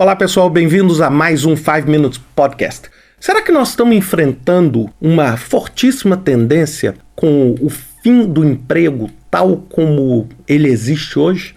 Olá pessoal, bem-vindos a mais um 5 Minutes Podcast. Será que nós estamos enfrentando uma fortíssima tendência com o fim do emprego tal como ele existe hoje?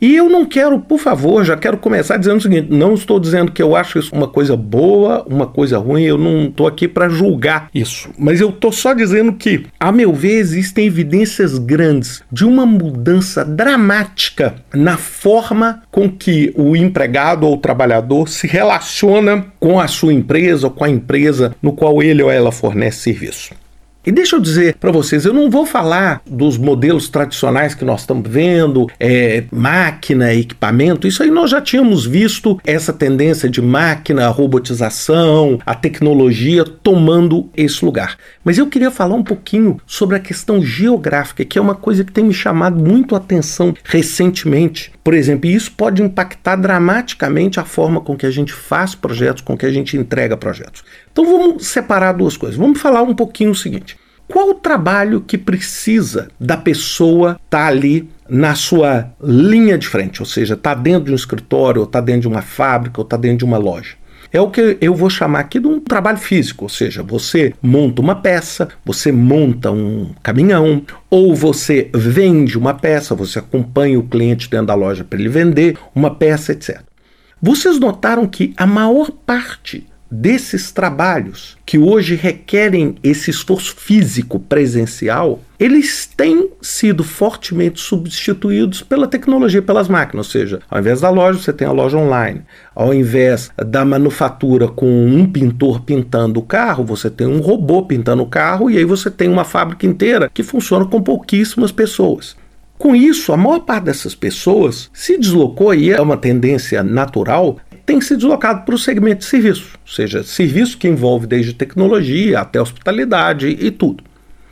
E eu não quero, por favor, já quero começar dizendo o seguinte: não estou dizendo que eu acho isso uma coisa boa, uma coisa ruim, eu não estou aqui para julgar isso. Mas eu estou só dizendo que, a meu ver, existem evidências grandes de uma mudança dramática na forma com que o empregado ou o trabalhador se relaciona com a sua empresa ou com a empresa no qual ele ou ela fornece serviço. E deixa eu dizer para vocês, eu não vou falar dos modelos tradicionais que nós estamos vendo, é, máquina, equipamento, isso aí nós já tínhamos visto essa tendência de máquina, robotização, a tecnologia tomando esse lugar. Mas eu queria falar um pouquinho sobre a questão geográfica, que é uma coisa que tem me chamado muito a atenção recentemente. Por exemplo, isso pode impactar dramaticamente a forma com que a gente faz projetos, com que a gente entrega projetos. Então vamos separar duas coisas. Vamos falar um pouquinho o seguinte. Qual o trabalho que precisa da pessoa estar tá ali na sua linha de frente? Ou seja, está dentro de um escritório, ou está dentro de uma fábrica, ou está dentro de uma loja. É o que eu vou chamar aqui de um trabalho físico, ou seja, você monta uma peça, você monta um caminhão, ou você vende uma peça, você acompanha o cliente dentro da loja para ele vender uma peça, etc. Vocês notaram que a maior parte desses trabalhos que hoje requerem esse esforço físico presencial, eles têm sido fortemente substituídos pela tecnologia, pelas máquinas. Ou seja, ao invés da loja, você tem a loja online. Ao invés da manufatura com um pintor pintando o carro, você tem um robô pintando o carro e aí você tem uma fábrica inteira que funciona com pouquíssimas pessoas. Com isso, a maior parte dessas pessoas se deslocou, e é uma tendência natural, tem se deslocado para o segmento de serviço, ou seja, serviço que envolve desde tecnologia até hospitalidade e tudo.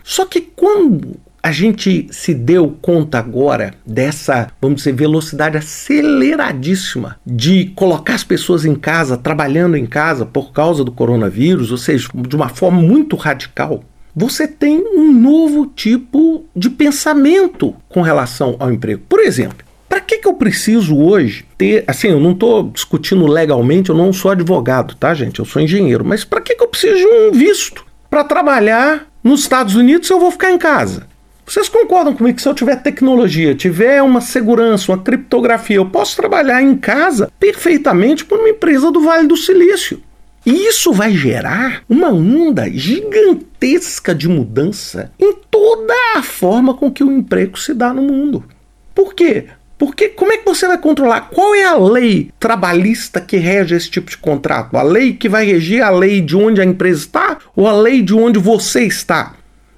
Só que quando a gente se deu conta agora dessa, vamos dizer, velocidade aceleradíssima de colocar as pessoas em casa, trabalhando em casa por causa do coronavírus, ou seja, de uma forma muito radical, você tem um novo tipo de pensamento com relação ao emprego. Por exemplo, para que, que eu preciso hoje ter. Assim, eu não estou discutindo legalmente, eu não sou advogado, tá, gente? Eu sou engenheiro. Mas para que, que eu preciso de um visto para trabalhar nos Estados Unidos eu vou ficar em casa? Vocês concordam comigo que se eu tiver tecnologia, tiver uma segurança, uma criptografia, eu posso trabalhar em casa perfeitamente para uma empresa do Vale do Silício? E isso vai gerar uma onda gigantesca de mudança em toda a forma com que o emprego se dá no mundo. Por quê? Porque como é que você vai controlar? Qual é a lei trabalhista que rege esse tipo de contrato? A lei que vai regir a lei de onde a empresa está ou a lei de onde você está?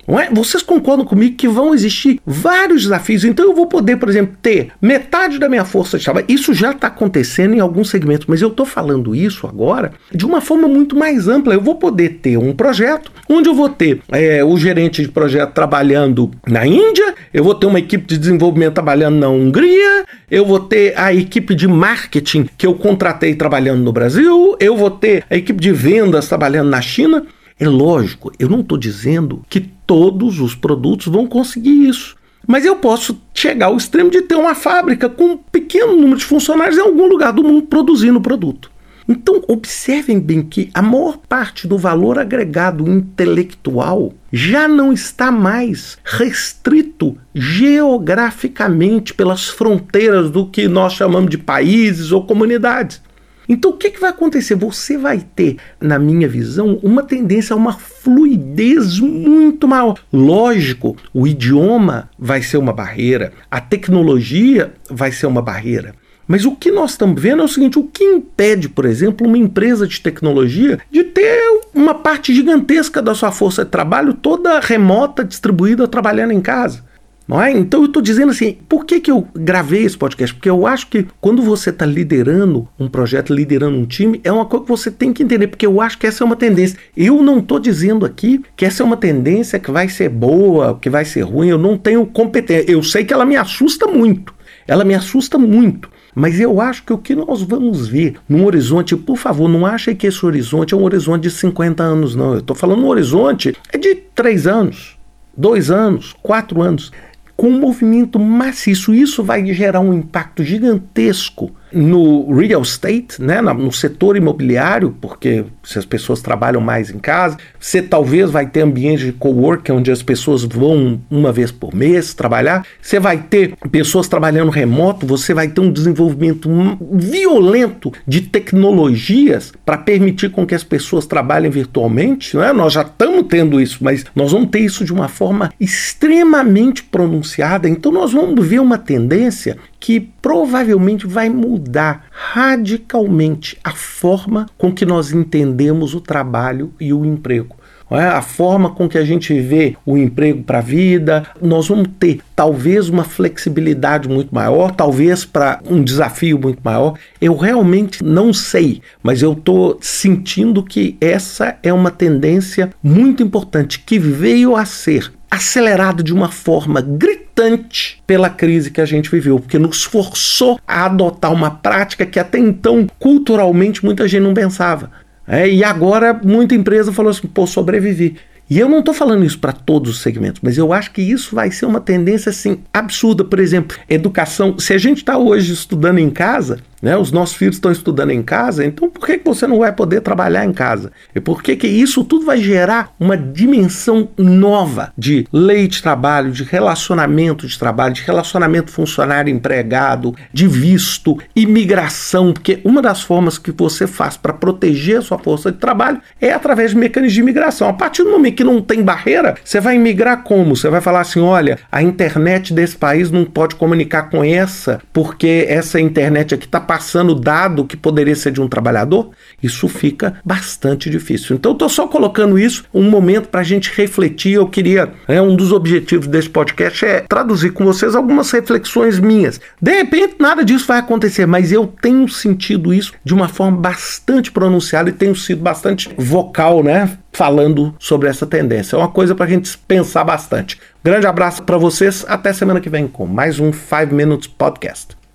Não é? Vocês concordam comigo que vão existir vários desafios. Então eu vou poder, por exemplo, ter metade da minha força de trabalho. Isso já está acontecendo em alguns segmentos, mas eu estou falando isso agora de uma forma muito mais ampla. Eu vou poder ter um projeto onde eu vou ter é, o gerente de projeto trabalhando na Índia, eu vou ter uma equipe de desenvolvimento trabalhando na Hungria, eu vou ter a equipe de marketing que eu contratei trabalhando no Brasil, eu vou ter a equipe de vendas trabalhando na China. É lógico, eu não estou dizendo que todos os produtos vão conseguir isso. Mas eu posso chegar ao extremo de ter uma fábrica com um pequeno número de funcionários em algum lugar do mundo produzindo produto. Então, observem bem que a maior parte do valor agregado intelectual já não está mais restrito geograficamente pelas fronteiras do que nós chamamos de países ou comunidades. Então, o que, que vai acontecer? Você vai ter, na minha visão, uma tendência a uma fluidez muito maior. Lógico, o idioma vai ser uma barreira, a tecnologia vai ser uma barreira. Mas o que nós estamos vendo é o seguinte: o que impede, por exemplo, uma empresa de tecnologia de ter uma parte gigantesca da sua força de trabalho toda remota, distribuída, trabalhando em casa? Não é? Então eu estou dizendo assim, por que, que eu gravei esse podcast? Porque eu acho que quando você está liderando um projeto, liderando um time, é uma coisa que você tem que entender, porque eu acho que essa é uma tendência. Eu não estou dizendo aqui que essa é uma tendência que vai ser boa, que vai ser ruim, eu não tenho competência. Eu sei que ela me assusta muito. Ela me assusta muito. Mas eu acho que o que nós vamos ver num horizonte, por favor, não achem que esse horizonte é um horizonte de 50 anos, não. Eu estou falando um horizonte é de 3 anos, 2 anos, 4 anos com um movimento maciço. Isso vai gerar um impacto gigantesco no real estate, né, no setor imobiliário, porque se as pessoas trabalham mais em casa, você talvez vai ter ambiente de coworking onde as pessoas vão uma vez por mês trabalhar, você vai ter pessoas trabalhando remoto, você vai ter um desenvolvimento violento de tecnologias para permitir com que as pessoas trabalhem virtualmente, né? Nós já estamos tendo isso, mas nós vamos ter isso de uma forma extremamente pronunciada. Então nós vamos ver uma tendência que provavelmente vai mudar radicalmente a forma com que nós entendemos o trabalho e o emprego. É? a forma com que a gente vê o emprego para a vida, nós vamos ter talvez uma flexibilidade muito maior, talvez para um desafio muito maior. Eu realmente não sei, mas eu estou sentindo que essa é uma tendência muito importante que veio a ser acelerado de uma forma gritante pela crise que a gente viveu, porque nos forçou a adotar uma prática que até então culturalmente muita gente não pensava. É, e agora muita empresa falou assim: pô, sobrevivi. E eu não estou falando isso para todos os segmentos, mas eu acho que isso vai ser uma tendência assim absurda. Por exemplo, educação. Se a gente está hoje estudando em casa, né? Os nossos filhos estão estudando em casa, então por que, que você não vai poder trabalhar em casa? E por que, que isso tudo vai gerar uma dimensão nova de lei de trabalho, de relacionamento de trabalho, de relacionamento funcionário-empregado, de visto, imigração? Porque uma das formas que você faz para proteger a sua força de trabalho é através de mecanismos de imigração. A partir do momento que não tem barreira, você vai imigrar como? Você vai falar assim: olha, a internet desse país não pode comunicar com essa, porque essa internet aqui está passando dado que poderia ser de um trabalhador, isso fica bastante difícil. Então, estou só colocando isso um momento para a gente refletir. Eu queria, é, um dos objetivos desse podcast é traduzir com vocês algumas reflexões minhas. De repente, nada disso vai acontecer, mas eu tenho sentido isso de uma forma bastante pronunciada e tenho sido bastante vocal, né? Falando sobre essa tendência. É uma coisa para a gente pensar bastante. Grande abraço para vocês. Até semana que vem com mais um 5 Minutes Podcast.